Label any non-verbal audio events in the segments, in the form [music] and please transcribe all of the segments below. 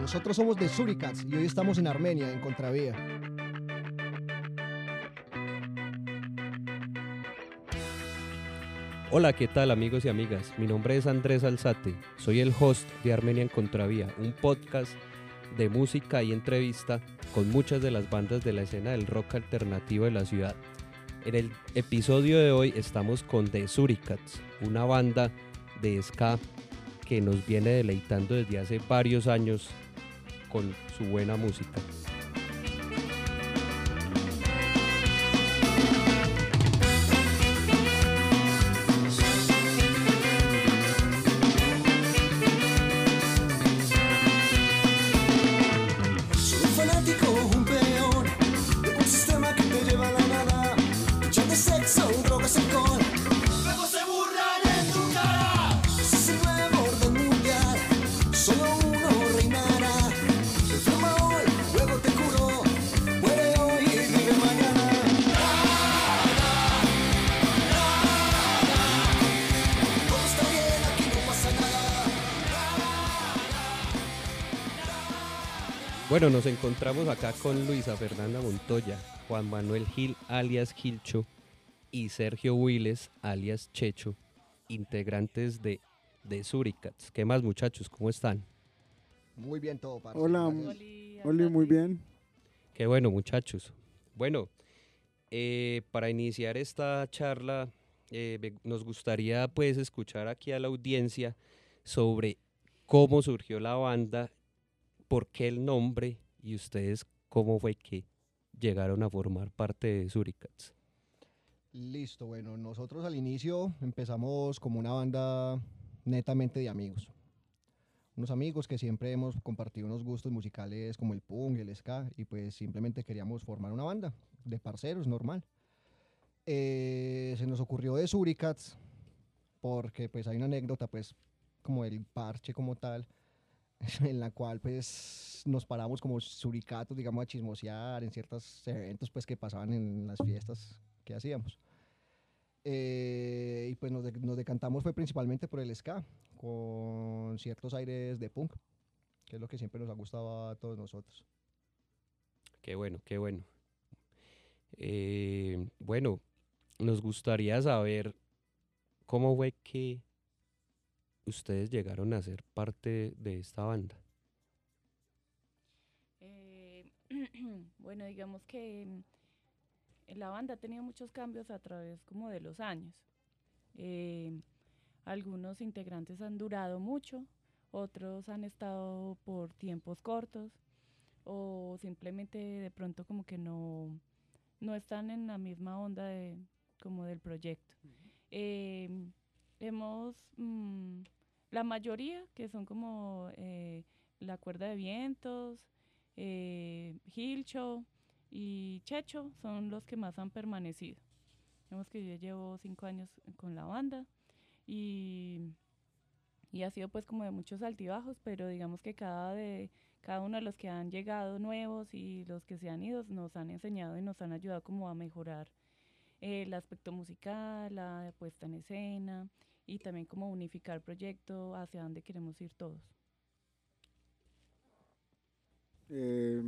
Nosotros somos de Suricats y hoy estamos en Armenia, en Contravía. Hola, ¿qué tal amigos y amigas? Mi nombre es Andrés Alzate, soy el host de Armenia en Contravía, un podcast de música y entrevista con muchas de las bandas de la escena del rock alternativo de la ciudad. En el episodio de hoy estamos con The Suricats, una banda de ska que nos viene deleitando desde hace varios años con su buena música. Bueno, nos encontramos acá con Luisa Fernanda Montoya, Juan Manuel Gil alias Gilcho y Sergio Willes alias Checho, integrantes de, de Suricats. ¿Qué más muchachos? ¿Cómo están? Muy bien todo, parce. Hola. Oli, muy bien. Qué bueno muchachos. Bueno, eh, para iniciar esta charla eh, me- nos gustaría pues escuchar aquí a la audiencia sobre cómo surgió la banda, por qué el nombre y ustedes cómo fue que llegaron a formar parte de Suricats. Listo, bueno, nosotros al inicio empezamos como una banda netamente de amigos. Unos amigos que siempre hemos compartido unos gustos musicales como el punk, el ska, y pues simplemente queríamos formar una banda de parceros, normal. Eh, se nos ocurrió de Suricats, porque pues hay una anécdota, pues, como el parche como tal, [laughs] en la cual pues nos paramos como suricatos, digamos, a chismosear en ciertos eventos pues que pasaban en las fiestas que hacíamos. Eh, y pues nos, de- nos decantamos fue principalmente por el ska, con ciertos aires de punk, que es lo que siempre nos ha gustado a todos nosotros. Qué bueno, qué bueno. Eh, bueno, nos gustaría saber cómo fue que ustedes llegaron a ser parte de esta banda. Eh, [clears throat] bueno, digamos que mm, la banda ha tenido muchos cambios a través como de los años. Eh, algunos integrantes han durado mucho, otros han estado por tiempos cortos o simplemente de pronto como que no, no están en la misma onda de, como del proyecto. Eh, hemos, mm, la mayoría que son como eh, la cuerda de vientos, eh, Gilcho y Checho son los que más han permanecido. Vemos que yo llevo cinco años con la banda y, y ha sido pues como de muchos altibajos, pero digamos que cada, de, cada uno de los que han llegado nuevos y los que se han ido nos han enseñado y nos han ayudado como a mejorar eh, el aspecto musical, la puesta en escena y también como unificar el proyecto hacia dónde queremos ir todos. Eh,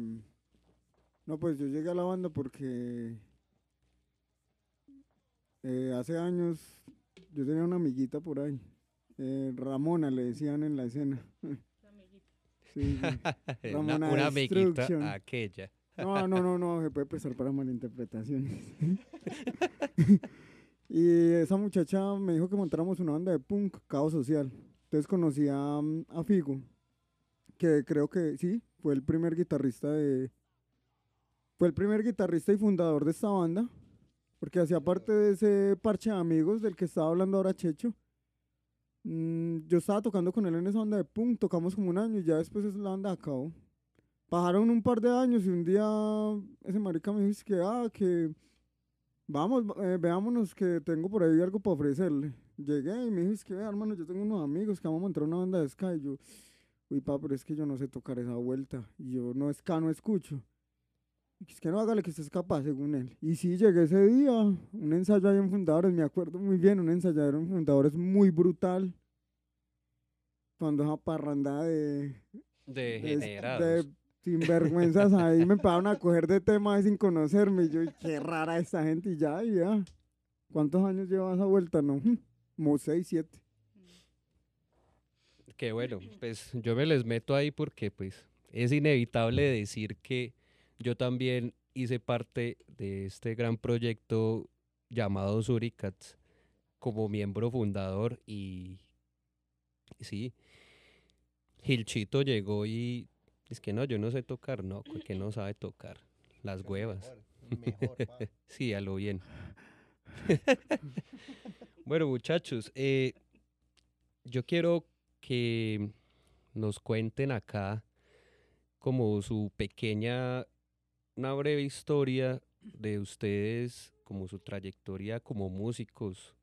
no, pues yo llegué a la banda porque eh, hace años yo tenía una amiguita por ahí. eh, Ramona le decían en la escena. Sí, sí. [laughs] una, Ramona una amiguita aquella. No, no, no, no, se puede prestar para malinterpretaciones. [laughs] y esa muchacha me dijo que montáramos una banda de punk, caos social. Entonces conocí a, mm, a Figo, que creo que sí, fue el primer guitarrista de... Fue el primer guitarrista y fundador de esta banda, porque hacía parte de ese parche de amigos del que estaba hablando ahora Checho. Mm, yo estaba tocando con él en esa banda de punk, tocamos como un año y ya después esa la banda acabó. Pasaron un par de años y un día ese marica me dijo es que, ah, que vamos, eh, veámonos que tengo por ahí algo para ofrecerle. Llegué y me dijo, es que, vea, hermano, yo tengo unos amigos que vamos a montar una banda de ska. Y yo, uy, pa, pero es que yo no sé tocar esa vuelta. Y yo, no, ska no escucho. Y es que no hágale que usted es capaz, según él. Y sí, llegué ese día, un ensayo ahí en Fundadores, me acuerdo muy bien, un ensayadero en Fundadores muy brutal. Cuando esa parranda de, es Degenerados. de sinvergüenzas ahí me empezaron a coger de tema sin conocerme. Yo, "Y qué rara esta gente. Y ya, y ya. ¿Cuántos años lleva esa vuelta? No, como seis, siete. Que bueno, pues yo me les meto ahí porque pues es inevitable decir que yo también hice parte de este gran proyecto llamado Suricats como miembro fundador y sí, Gilchito llegó y es que no, yo no sé tocar, no, que no sabe tocar, las huevas. Mejor. [laughs] Sí, a lo bien. [laughs] bueno, muchachos, eh, yo quiero que nos cuenten acá como su pequeña, una breve historia de ustedes, como su trayectoria como músicos.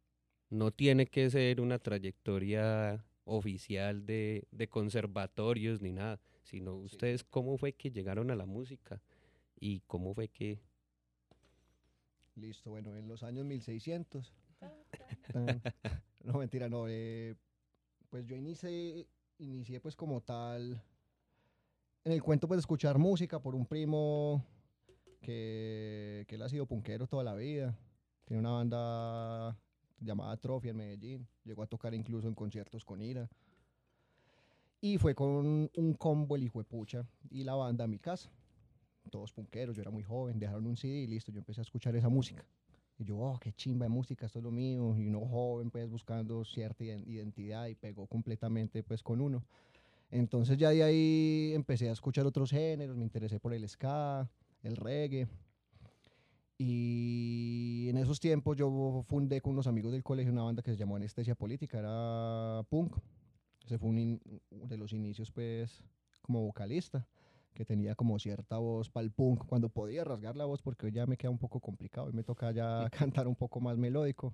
No tiene que ser una trayectoria oficial de, de conservatorios ni nada, sino ustedes cómo fue que llegaron a la música y cómo fue que Listo, bueno, en los años 1600. tan- [laughs] no, mentira, no. eh, pues yo inicié, inicié pues como tal en el cuento pues de escuchar música por un primo que, que él ha sido punkero toda la vida. Tiene una banda llamada Trophy en Medellín. Llegó a tocar incluso en conciertos con Ira. Y fue con un combo el hijo de pucha y la banda a mi casa todos punqueros, yo era muy joven, dejaron un CD y listo, yo empecé a escuchar esa música. Y yo, oh, qué chimba de música, esto es lo mío. Y uno joven, pues, buscando cierta iden- identidad y pegó completamente, pues, con uno. Entonces ya de ahí empecé a escuchar otros géneros, me interesé por el ska, el reggae. Y en esos tiempos yo fundé con unos amigos del colegio una banda que se llamó Anestesia Política, era punk. Ese fue un in- de los inicios, pues, como vocalista que tenía como cierta voz para el punk, cuando podía rasgar la voz, porque hoy ya me queda un poco complicado y me toca ya [laughs] cantar un poco más melódico.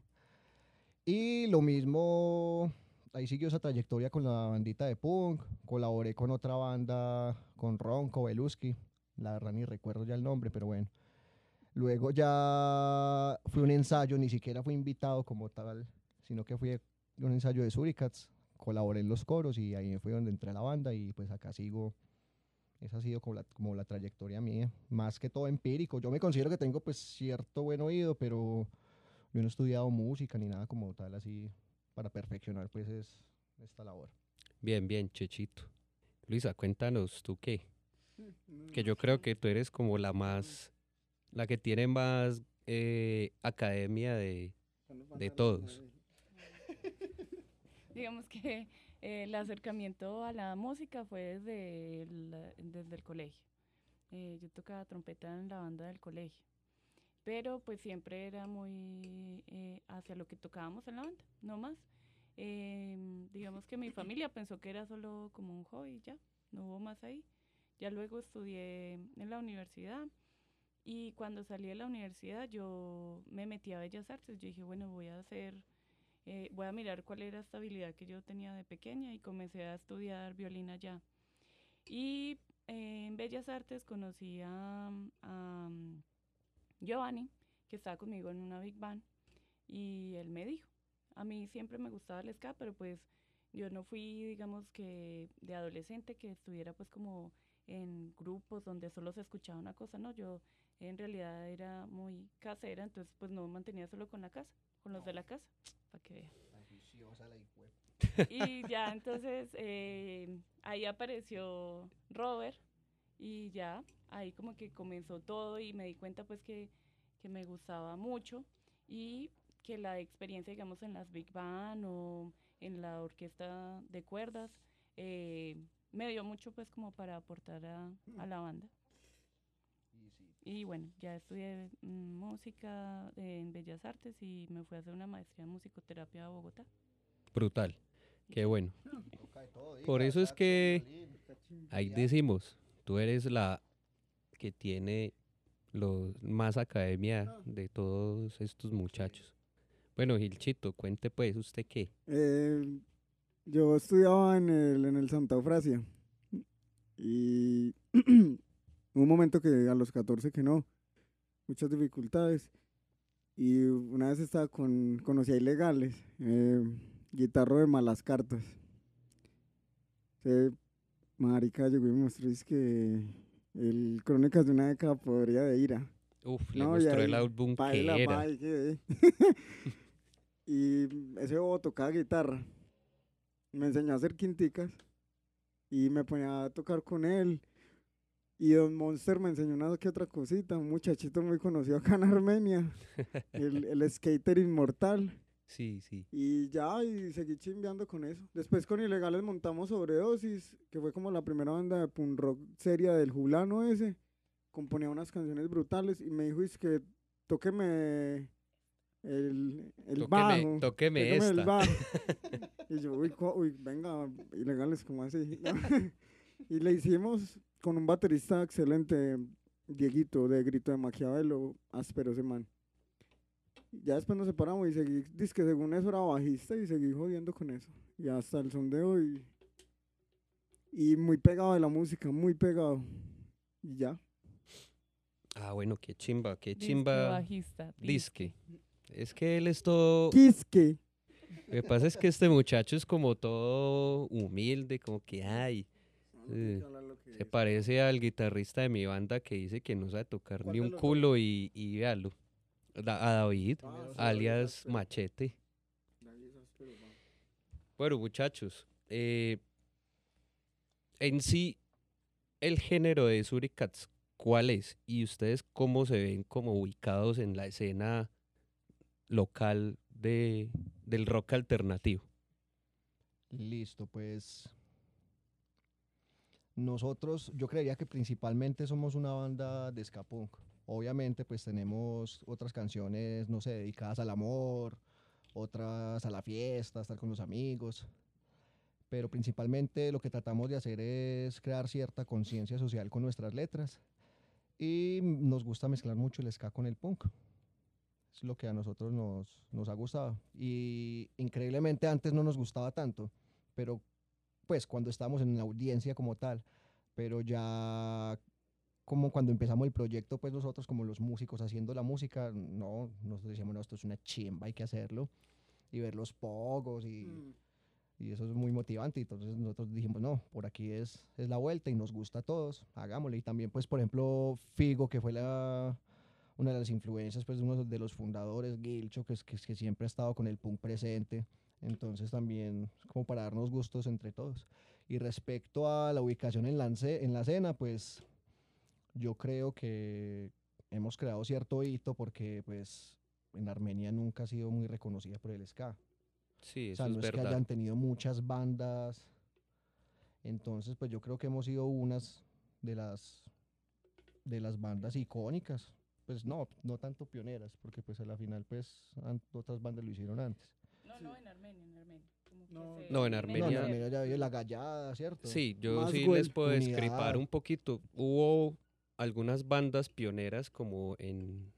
Y lo mismo, ahí siguió esa trayectoria con la bandita de punk, colaboré con otra banda, con Ronco, Beluski, la verdad ni recuerdo ya el nombre, pero bueno. Luego ya fui a un ensayo, ni siquiera fui invitado como tal, sino que fui a un ensayo de Suricats, colaboré en los coros y ahí fue donde entré a la banda y pues acá sigo esa ha sido como la, como la trayectoria mía, más que todo empírico. Yo me considero que tengo pues cierto buen oído, pero yo no he estudiado música ni nada como tal así para perfeccionar pues es esta labor. Bien, bien, Chechito. Luisa, cuéntanos tú qué. Que yo creo que tú eres como la más, la que tiene más eh, academia de, de todos. Digamos que eh, el acercamiento a la música fue desde el, desde el colegio. Eh, yo tocaba trompeta en la banda del colegio, pero pues siempre era muy eh, hacia lo que tocábamos en la banda, no más. Em, digamos que mi familia pensó que era solo como un hobby, ya, no hubo más ahí. Ya luego estudié en la universidad y cuando salí de la universidad yo me metí a Bellas Artes. Yo dije, bueno, voy a hacer eh, voy a mirar cuál era esta habilidad que yo tenía de pequeña y comencé a estudiar violín allá. Y eh, en Bellas Artes conocí a, a, mm, Giovanni, que estaba conmigo en una big band, y él me dijo, a mí siempre me gustaba el ska, pero pues yo no fui, digamos que de adolescente que estuviera pues como en grupos donde solo se escuchaba una cosa, no, yo en realidad era muy casera, entonces pues no mantenía solo con la casa, con los de la casa, para que vean. Y ya [laughs] entonces eh, ahí apareció Robert y ya ahí como que comenzó todo y me di cuenta pues que, que me gustaba mucho y que la experiencia digamos en las big band o en la orquesta de cuerdas eh, me dio mucho pues como para aportar a, a la banda. Y bueno, ya estudié mm, música en Bellas Artes y me fui a hacer una maestría en musicoterapia a Bogotá. Brutal. Qué bueno. Por eso es que ahí decimos, tú eres la que tiene los más academia de todos estos muchachos. Bueno, Gilchito, cuente pues usted qué. Eh, yo estudiaba en el, en el Santa Eufrasia y [clears throat] [clears throat] un momento que a los 14 que no, muchas dificultades y una vez estaba con, conocí a Ilegales, eh, guitarro de malas cartas. Se Marica llegó y me mostró es que el Crónicas de una década podría de ira. Uf, le No, mostró el álbum que era. quedé. [laughs] y ese bobo tocaba guitarra. Me enseñó a hacer quinticas y me ponía a tocar con él. Y Don Monster me enseñó una que otra cosita, un muchachito muy conocido acá en Armenia, el, el [laughs] skater inmortal. Sí, sí. Y ya, y seguí chimbeando con eso. Después con Ilegales montamos Sobredosis, que fue como la primera banda de punk rock seria del Julano ese. Componía unas canciones brutales y me dijo, es que tóqueme el, el Tóqueme- bajo. tóqueme el esta". bajo". [laughs] y yo, uy, uy, venga, Ilegales, como así? [laughs] y le hicimos con un baterista excelente, Dieguito, de Grito de Maquiavelo, áspero ese man. Ya después nos separamos y seguí, dice que según eso era bajista y seguí jodiendo con eso. Y hasta el son de hoy. Y muy pegado de la música, muy pegado. Y ya. Ah, bueno, qué chimba, qué Disque chimba. bajista. Disque. Es que él es todo. Quisque. Lo que pasa es que este muchacho es como todo humilde, como que, ay, Se parece al guitarrista de mi banda que dice que no sabe tocar ¿Cuál ni un culo y, y véalo. Da- a David, Ah, alias David Machete. Bueno, muchachos, eh, en sí, el género de Suricats, ¿cuál es? Y ustedes cómo se ven como ubicados en la escena local de, del rock alternativo. Listo, pues nosotros, yo creería que principalmente somos una banda de ska punk. Obviamente, pues tenemos otras canciones, no sé, dedicadas al amor, otras a la fiesta, estar con los amigos. Pero principalmente lo que tratamos de hacer es crear cierta conciencia social con nuestras letras. Y nos gusta mezclar mucho el ska con el punk. Es lo que a nosotros nos, nos ha gustado. Y increíblemente antes no nos gustaba tanto, pero pues cuando estábamos en la audiencia como tal, pero ya como cuando empezamos el proyecto, pues nosotros como los músicos haciendo la música, no, nosotros decíamos, no, esto es una chimba, hay que hacerlo, y ver los pogos, y, Mm. y eso es muy motivante, entonces nosotros dijimos, no, por aquí es, es la vuelta y nos gusta a todos, hagámosle, y también pues por ejemplo Figo, que fue la, una de las influencias, pues uno de los fundadores, Gilcho, que, es, que, que siempre ha estado con el punk presente, entonces también como para darnos gustos entre todos. Y respecto a la ubicación en la, en la escena, pues yo creo que hemos creado cierto hito porque pues en Armenia nunca ha sido muy reconocida por el ska. Sí, O eso sea, no es es que verdad. hayan tenido muchas bandas. Entonces, pues yo creo que hemos sido unas de las de las bandas icónicas. Pues no, no tanto pioneras, porque pues a la final pues otras bandas lo hicieron antes. No, no, en Armenia, en Armenia. Como que No, se No, en No, Armenia- en Armenia ya había la gallada, ¿cierto? Sí, yo Más sí les puedo descripar un poquito. Hubo algunas bandas pioneras como en,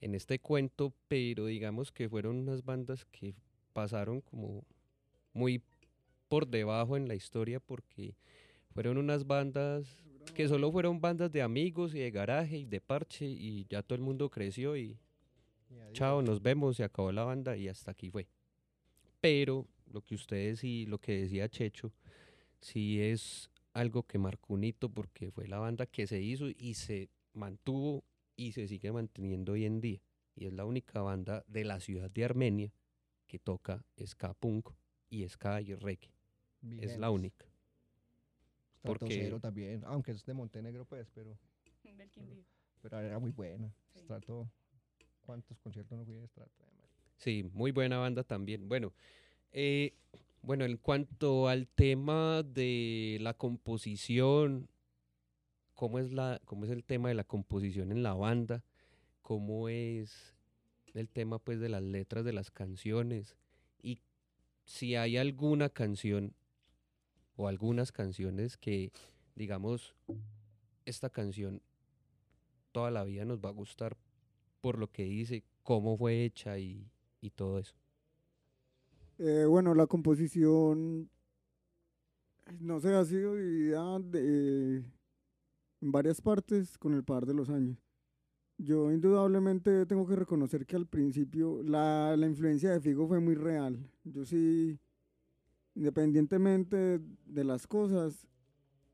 en este cuento, pero digamos que fueron unas bandas que pasaron como muy por debajo en la historia porque fueron unas bandas que solo fueron bandas de amigos y de garaje y de parche y ya todo el mundo creció y Y chao, nos vemos, se acabó la banda y hasta aquí fue. Pero lo que ustedes y lo que decía Checho, sí es algo que marcó un hito porque fue la banda que se hizo y se mantuvo y se sigue manteniendo hoy en día. Y es la única banda de la ciudad de Armenia que toca ska punk y ska y reggae. Es la única. Porque- Cero también, aunque es de Montenegro pues, pero, del Quindío. pero era muy buena. Sí. Strato, ¿cuántos conciertos no fui de? Sí, muy buena banda también. Bueno, eh, bueno, en cuanto al tema de la composición, ¿cómo es la, cómo es el tema de la composición en la banda? ¿Cómo es el tema pues de las letras de las canciones? Y si hay alguna canción o algunas canciones que, digamos, esta canción toda la vida nos va a gustar por lo que dice, cómo fue hecha y, y todo eso. Eh, bueno, la composición, no sé, ha sido dividida de- en varias partes con el pasar de los años. Yo indudablemente tengo que reconocer que al principio la, la influencia de Figo fue muy real. Yo sí, independientemente de las cosas,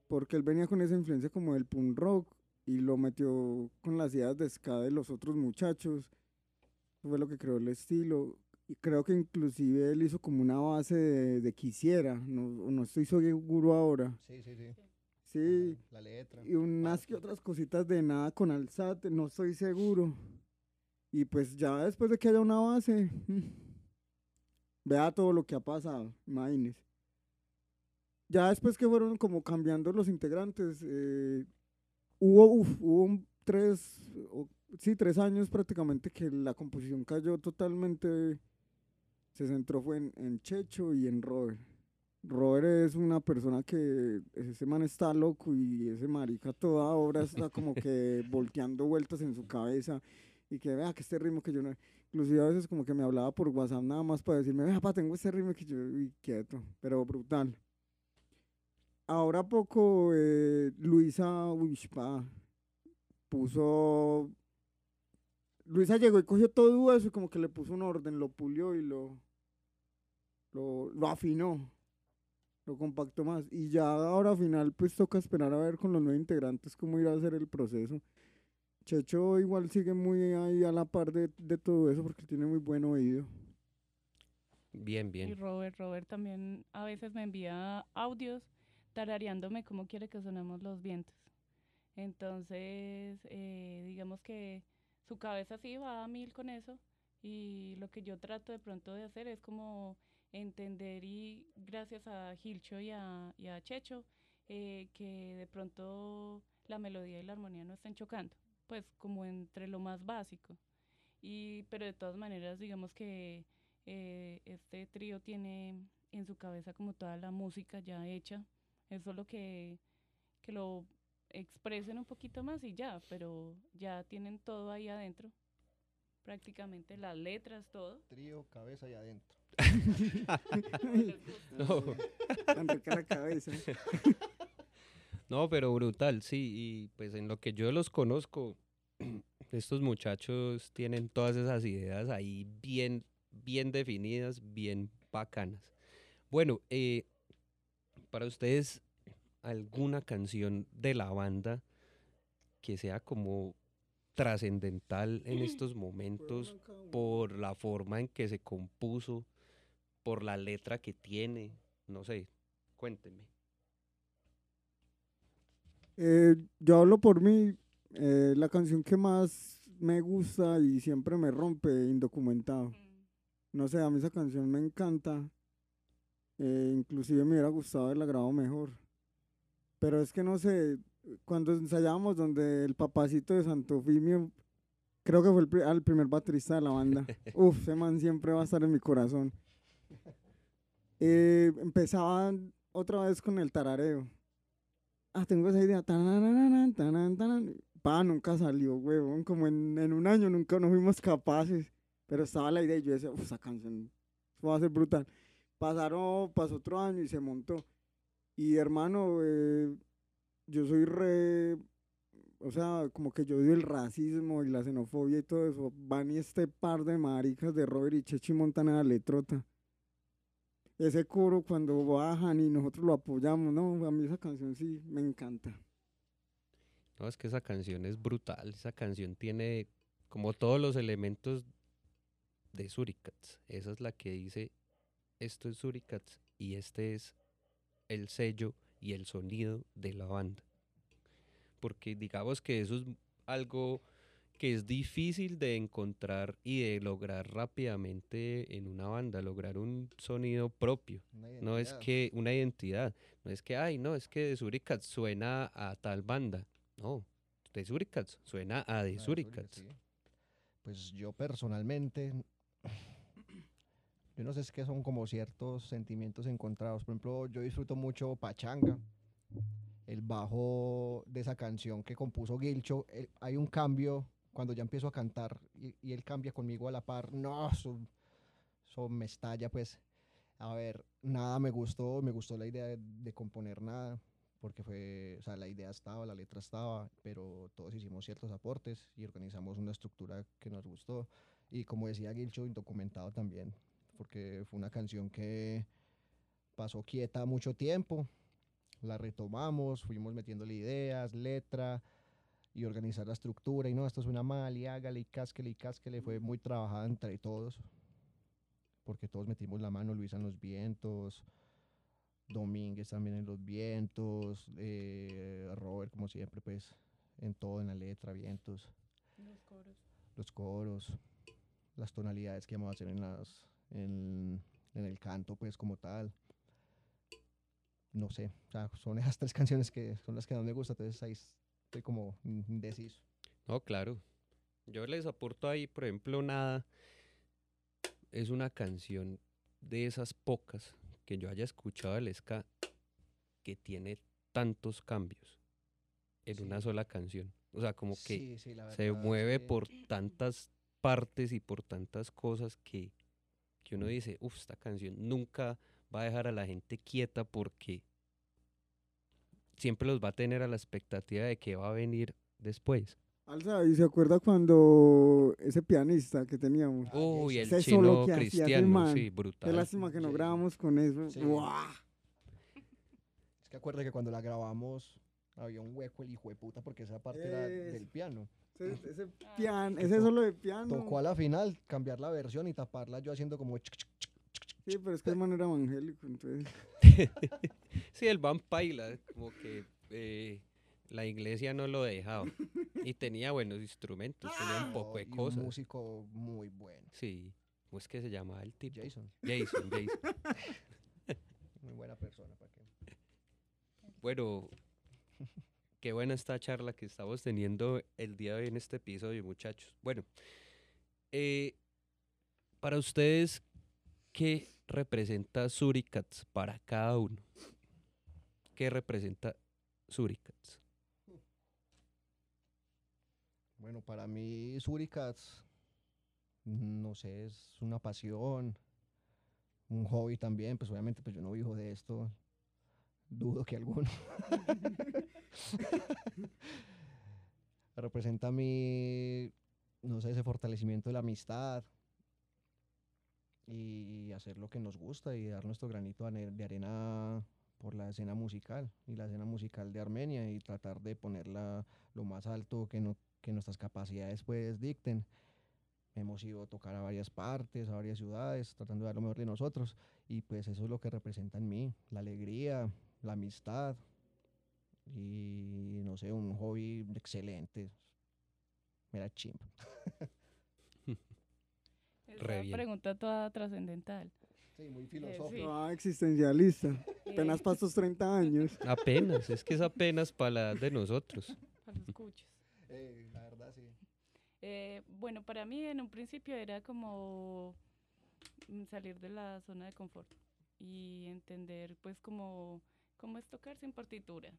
porque él venía con esa influencia como del punk rock y lo metió con las ideas de ska de los otros muchachos. Fue lo que creó el estilo. Y creo que inclusive él hizo como una base de, de Quisiera, no, no estoy seguro ahora. Sí, sí, sí. Sí, La letra. y unas que otras cositas de nada con Alzate, no estoy seguro. Y pues ya después de que haya una base, [laughs] vea todo lo que ha pasado, imagínese. Ya después que fueron como cambiando los integrantes, eh, hubo, uf, hubo un tres, o- sí, tres años prácticamente que la composición cayó totalmente, se centró fue en, en Checho y en Robert. Robert es una persona que ese man está loco y ese marica toda hora está como que [laughs] volteando vueltas en su cabeza y que vea que este ritmo que yo no... Inclusive a veces como que me hablaba por WhatsApp nada más para decirme, vea, pa, tengo este ritmo que yo... Y quieto, pero brutal. Ahora poco eh, Luisa, uy, pa, puso... Luisa llegó y cogió todo eso y como que le puso un orden, lo pulió y lo, lo, lo afinó lo compactó más. Y ya ahora al final pues toca esperar a ver con los nuevos integrantes cómo irá a ser el proceso. Checho igual sigue muy ahí a la par de, de todo eso porque tiene muy buen oído. Bien, Y bien. Robert, Robert también a veces me envía audios tarareándome cómo quiere que sonemos los vientos. Entonces, eh, digamos que su cabeza sí va a mil con eso y lo que yo trato de pronto de hacer es como entender y gracias a Gilcho y a, y a Checho eh, que de pronto la melodía y la armonía no estén chocando, pues como entre lo más básico. Y, pero de todas maneras, digamos que eh, este trío tiene en su cabeza como toda la música ya hecha. Es solo que, que lo expresen un poquito más y ya, pero ya tienen todo ahí adentro. Prácticamente las letras, todo. Trío, cabeza y adentro. [laughs] No, la cabeza. [laughs] no, pero brutal, sí. Y pues en lo que yo los conozco, [clears throat] estos muchachos tienen todas esas ideas ahí bien, bien definidas, bien bacanas. Bueno, eh, para ustedes, ¿alguna canción de la banda que sea como trascendental en estos momentos por la forma en que se compuso, por la letra que tiene? No sé, cuéntenme. Eh, yo hablo por mí, eh, la canción que más me gusta y siempre me rompe, Indocumentado. No sé, a mí esa canción me encanta. eh, inclusive me hubiera gustado haberla grabado mejor. Pero es que no sé, cuando ensayábamos donde el papacito de Santo Fimio, creo que fue el, pri- el primer baterista de la banda. [laughs] Uf, ese man siempre va a estar en mi corazón. Eh, empezaban otra vez con el tarareo. Ah, tengo esa idea. Tananana, tanan, tanan. Pa, nunca salió, huevón. Como en, en un año nunca nos fuimos capaces. Pero estaba la idea y yo decía, "Uf, esa canción va a ser brutal. Pasaron, pasó otro año y se montó. Y hermano, eh, yo soy re. O sea, como que yo odio el racismo y la xenofobia y todo eso. Van y este par de maricas de Robert y Chechi montan a la letrota. Ese coro cuando bajan y nosotros lo apoyamos, no, a mí esa canción sí me encanta. No, es que esa canción es brutal. Esa canción tiene como todos los elementos de Suricats. Esa es la que dice, esto es Suricats y este es el sello y el sonido de la banda. Porque digamos que eso es algo que es difícil de encontrar y de lograr rápidamente en una banda, lograr un sonido propio. No es que una identidad, no es que, ay, no, es que de Suricats suena a tal banda. No, de Suricats suena a de Suricats. Pues yo personalmente, yo no sé, es que son como ciertos sentimientos encontrados. Por ejemplo, yo disfruto mucho Pachanga, el bajo de esa canción que compuso Gilcho. el- hay un cambio cuando ya empiezo a cantar y, y él cambia conmigo a la par. No, eso, eso me estalla, pues. A ver, nada me gustó, me gustó la idea de, de componer nada porque fue, o sea, la idea estaba, la letra estaba, pero todos hicimos ciertos aportes y organizamos una estructura que nos gustó. Y como decía Gilcho, indocumentado también, porque fue una canción que pasó quieta mucho tiempo. la retomamos, fuimos metiéndole ideas, letra y organizar la estructura. Y no, esto suena mal, y hágale, y cásquele, y cásquele. Fue muy trabajada entre todos, porque todos metimos la mano, Luisa en los vientos, Domínguez también en los vientos, eh, Robert, como siempre, pues en todo, en la letra, vientos, Los coros. los coros, las tonalidades que vamos a hacer en, las, en, en el canto, pues como tal. No sé, o sea, son esas tres [laughs] canciones que son las que más me gustan, entonces ahí estoy como indeciso. No, claro. Yo les aporto ahí, por ejemplo, nada. Es una canción de esas pocas que yo haya escuchado del ska que tiene tantos cambios en una Sí. sola canción. O sea, como que Sí, sí, la se verdad, mueve por tantas partes y por tantas cosas que, que uno dice, uff, esta canción nunca va a dejar a la gente quieta porque siempre los va a tener a la expectativa de que va a venir después. Alza, ¿y se acuerda cuando ese pianista que teníamos? Uy, el chino cristiano, man. sí, Qué brutal. lástima que no Sí. grabamos con eso. Sí. Es que acuerda que cuando la grabamos había un hueco el hijo de puta porque esa parte era del Es- piano. Ese, ese Ah, pian- ese solo de piano. Tocó a la final cambiar la versión y taparla yo haciendo como. Sí, pero es que el man era evangélico, entonces. [laughs] Sí, el Van Paila, como que eh, la iglesia no lo dejaba. Y tenía buenos instrumentos, tenía un poco de y cosas. Un músico muy bueno. Sí, ¿cómo es que se llamaba el tipo? Jason, Jason, Jason. [laughs] muy buena persona. ¿para qué? Bueno, qué buena esta charla que estamos teniendo el día de hoy en este episodio, muchachos. Bueno, eh, para ustedes, ¿qué representa Suricats para cada uno? ¿Qué representa Suricats? Bueno, para mí Suricats, no sé, es una pasión, un hobby también, pues obviamente pues yo no vivo de esto, dudo que alguno. [laughs] [laughs] Representa mí, no sé, ese fortalecimiento de la amistad y hacer lo que nos gusta y dar nuestro granito de arena por la escena musical y la escena musical de Armenia y tratar de ponerla lo más alto que, no, que nuestras capacidades pues dicten. Hemos ido a tocar a varias partes, a varias ciudades, tratando de dar lo mejor de nosotros y pues eso es lo que representa en mí, la alegría, la amistad y no sé, un hobby excelente. Mira. [laughs] Re Esa bien. pregunta toda trascendental. Sí, muy filosófico. Sí. Ah, existencialista. [laughs] Apenas Eh, para estos 30 años. Apenas, es que es apenas para la edad de nosotros. [laughs] para los cuchos. Eh, la verdad sí. Eh, bueno, para mí en un principio era como salir de la zona de confort y entender pues como cómo es tocar sin partitura.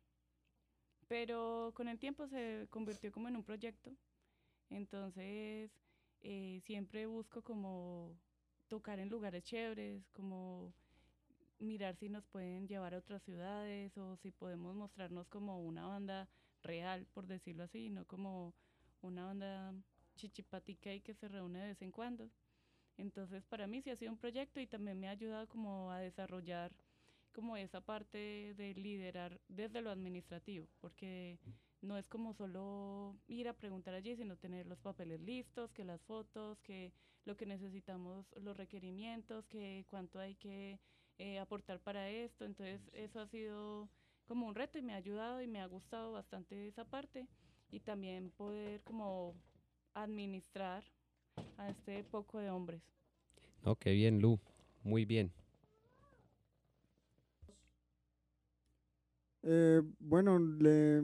Pero con el tiempo se convirtió como en un proyecto. Entonces eh, siempre busco como tocar en lugares chéveres, como mirar si nos pueden llevar a otras ciudades o si podemos mostrarnos como una banda real, por decirlo así, no como una banda chichipatica y que se reúne de vez en cuando. Entonces, para mí sí ha sido un proyecto y también me ha ayudado como a desarrollar como esa parte de liderar desde lo administrativo, porque no es como solo ir a preguntar allí, sino tener los papeles listos, que las fotos, que lo que necesitamos, los requerimientos, que cuánto hay que eh, aportar para esto. Entonces, eso ha sido como un reto y me ha ayudado y me ha gustado bastante esa parte y también poder como administrar a este poco de hombres. No, qué bien, Lu. Muy bien. Eh, bueno, le.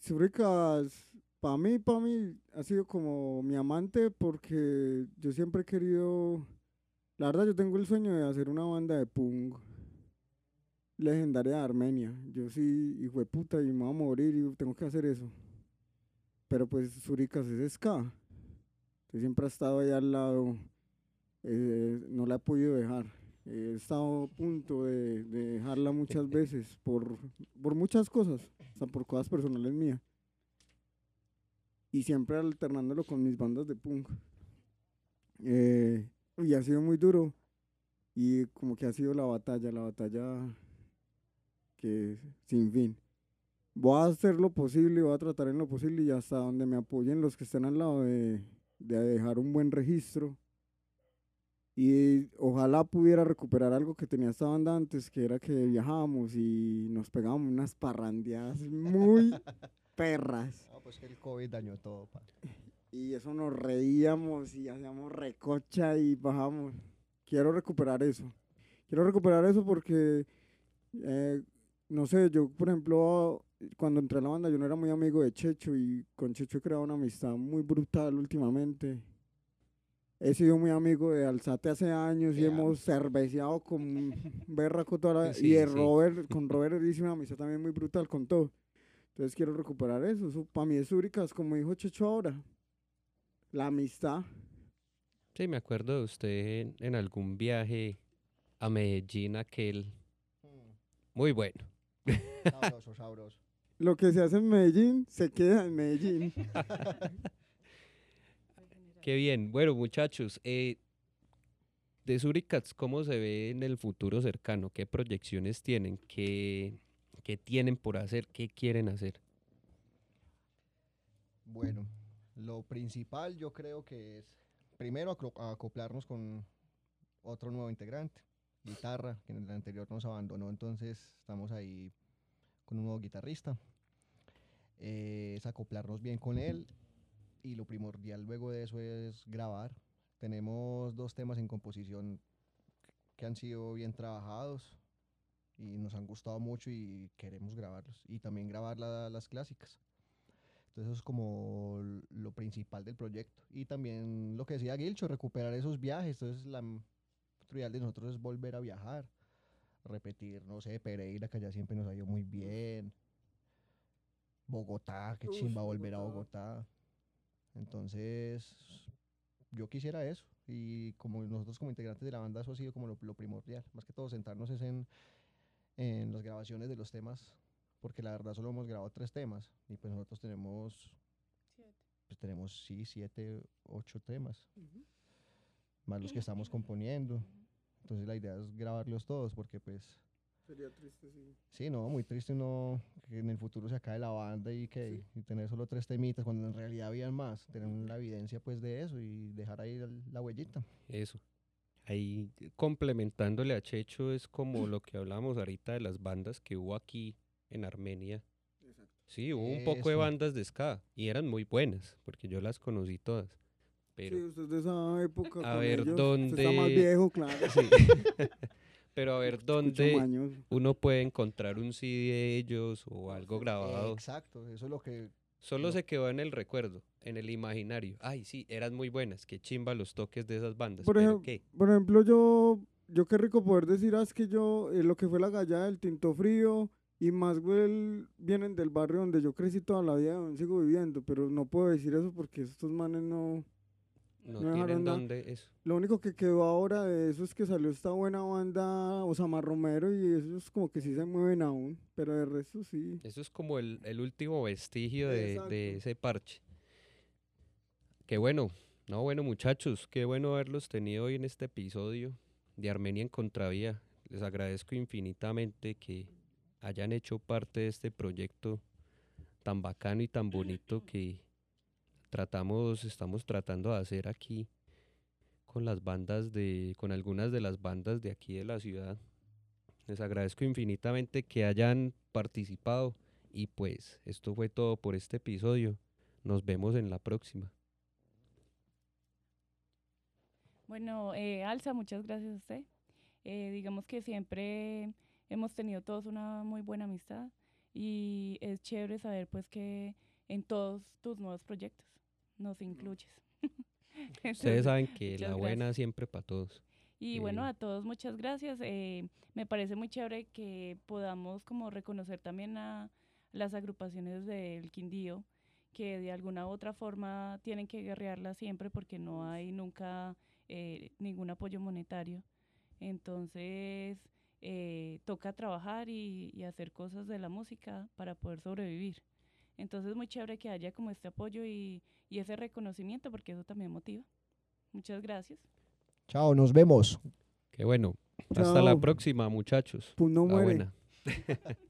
Zuricas, para mí, para mí, ha sido como mi amante porque yo siempre he querido. La verdad, yo tengo el sueño de hacer una banda de punk legendaria de Armenia. Yo sí, hijo de puta, y me voy a morir y tengo que hacer eso. Pero pues Zuricas es ska. Yo siempre he estado ahí al lado. eh, no la he podido dejar. He estado a punto de, de dejarla muchas [laughs] veces por, por muchas cosas, hasta por cosas personales mías. Y siempre alternándolo con mis bandas de punk. Eh, y ha sido muy duro. Y como que ha sido la batalla, la batalla que sin fin. Voy a hacer lo posible, voy a tratar en lo posible y hasta donde me apoyen los que estén al lado de, de dejar un buen registro. Y ojalá pudiera recuperar algo que tenía esta banda antes, que era que viajábamos y nos pegábamos unas parrandeadas muy [laughs] perras. No, pues que el COVID dañó todo, pa. Y eso nos reíamos y hacíamos recocha y bajamos. Quiero recuperar eso. Quiero recuperar eso porque, eh, no sé, yo, por ejemplo, cuando entré a la banda, yo no era muy amigo de Checho y con Checho he creado una amistad muy brutal últimamente. He sido muy amigo de Alzate hace años y hemos cerveceado con Berraco toda la... [laughs] Sí, y de sí. Robert, [laughs] con Robert hice una amistad también muy brutal con todo. Entonces quiero recuperar eso. Eso para mí es únicas, como dijo Checho ahora. La amistad. Sí, me acuerdo de usted en, en algún viaje a Medellín, aquel muy bueno. Sabroso, sabroso. Lo que se hace en Medellín, se queda en Medellín. [laughs] Qué bien. Bueno, muchachos, eh, de Suricats, ¿cómo se ve en el futuro cercano? ¿Qué proyecciones tienen? ¿Qué, qué tienen por hacer? ¿Qué quieren hacer? Bueno, lo principal yo creo que es primero acoplarnos con otro nuevo integrante, guitarra, que en el anterior nos abandonó, entonces estamos ahí con un nuevo guitarrista. Eh, es acoplarnos bien con él y lo primordial luego de eso es grabar. Tenemos dos temas en composición que han sido bien trabajados y nos han gustado mucho y queremos grabarlos y también grabar la- las clásicas. Entonces eso es como lo principal del proyecto. Y también lo que decía Gilcho, recuperar esos viajes. Entonces la ideal de nosotros es volver a viajar. Repetir, no sé, Pereira, que allá siempre nos ha ido muy bien. Bogotá, Uf, chimba volver a Bogotá. Entonces, yo quisiera eso. Y como nosotros como integrantes de la banda, eso ha sido como lo, lo primordial. Más que todo, sentarnos es en, en las grabaciones de los temas porque la verdad solo hemos grabado tres temas y pues nosotros tenemos pues tenemos sí siete ocho temas más los que estamos componiendo entonces la idea es grabarlos todos porque pues Sería triste, sí. sí no muy triste uno que en el futuro se acabe la banda y que y tener solo tres temitas cuando en realidad habían más tener la evidencia pues de eso y dejar ahí la huellita Eso. Ahí complementándole a Checho es como lo que hablábamos ahorita de las bandas que hubo aquí en Armenia. Sí, hubo un poco de bandas de ska y eran muy buenas porque yo las conocí todas. Pero sí, usted es de esa época. A ver, ellos. Usted está más ¿dónde- viejo, claro. Sí. [laughs] Pero a ver dónde uno puede encontrar un CD de ellos o algo grabado. exacto eso es lo que Solo no. se quedó en el recuerdo, en el imaginario. Ay, sí, eran muy buenas. Qué chimba los toques de esas bandas. Por, pero ejem- qué. por ejemplo, yo, yo qué rico poder decir, ah, es que yo, eh, lo que fue la gallada del Tinto Frío y Maswell vienen del barrio donde yo crecí toda la vida, donde sigo viviendo, pero no puedo decir eso porque estos manes no... No, no tienen dónde eso. Lo único que quedó ahora de eso es que salió esta buena banda Osama Romero y ellos como que sí se mueven aún, pero de resto sí. Eso es como el, el último vestigio de, de ese parche. Qué bueno. No, bueno, muchachos, qué bueno haberlos tenido hoy en este episodio de Armenia en Contravía. Les agradezco infinitamente que hayan hecho parte de este proyecto tan bacano y tan bonito que tratamos, estamos tratando de hacer aquí con las bandas de, con algunas de las bandas de aquí de la ciudad. Les agradezco infinitamente que hayan participado y pues esto fue todo por este episodio. Nos vemos en la próxima. Bueno, eh, Alza, muchas gracias a usted. Eh, digamos que siempre hemos tenido todos una muy buena amistad y es chévere saber pues que en todos tus nuevos proyectos nos incluyes. [laughs] Ustedes saben que la buena gracias. siempre para todos. Y bueno, Eh, a todos muchas gracias. eh, me parece muy chévere que podamos como reconocer también a las agrupaciones del Quindío, que de alguna u otra forma tienen que guerrearla siempre porque no hay nunca eh, ningún apoyo monetario. Entonces, eh, toca trabajar y, y hacer cosas de la música para poder sobrevivir. Entonces, muy chévere que haya como este apoyo y, y ese reconocimiento porque eso también motiva. Muchas gracias. chao nos vemos Qué bueno. Hasta la próxima, muchachos. Pues no La muere. buena. [laughs]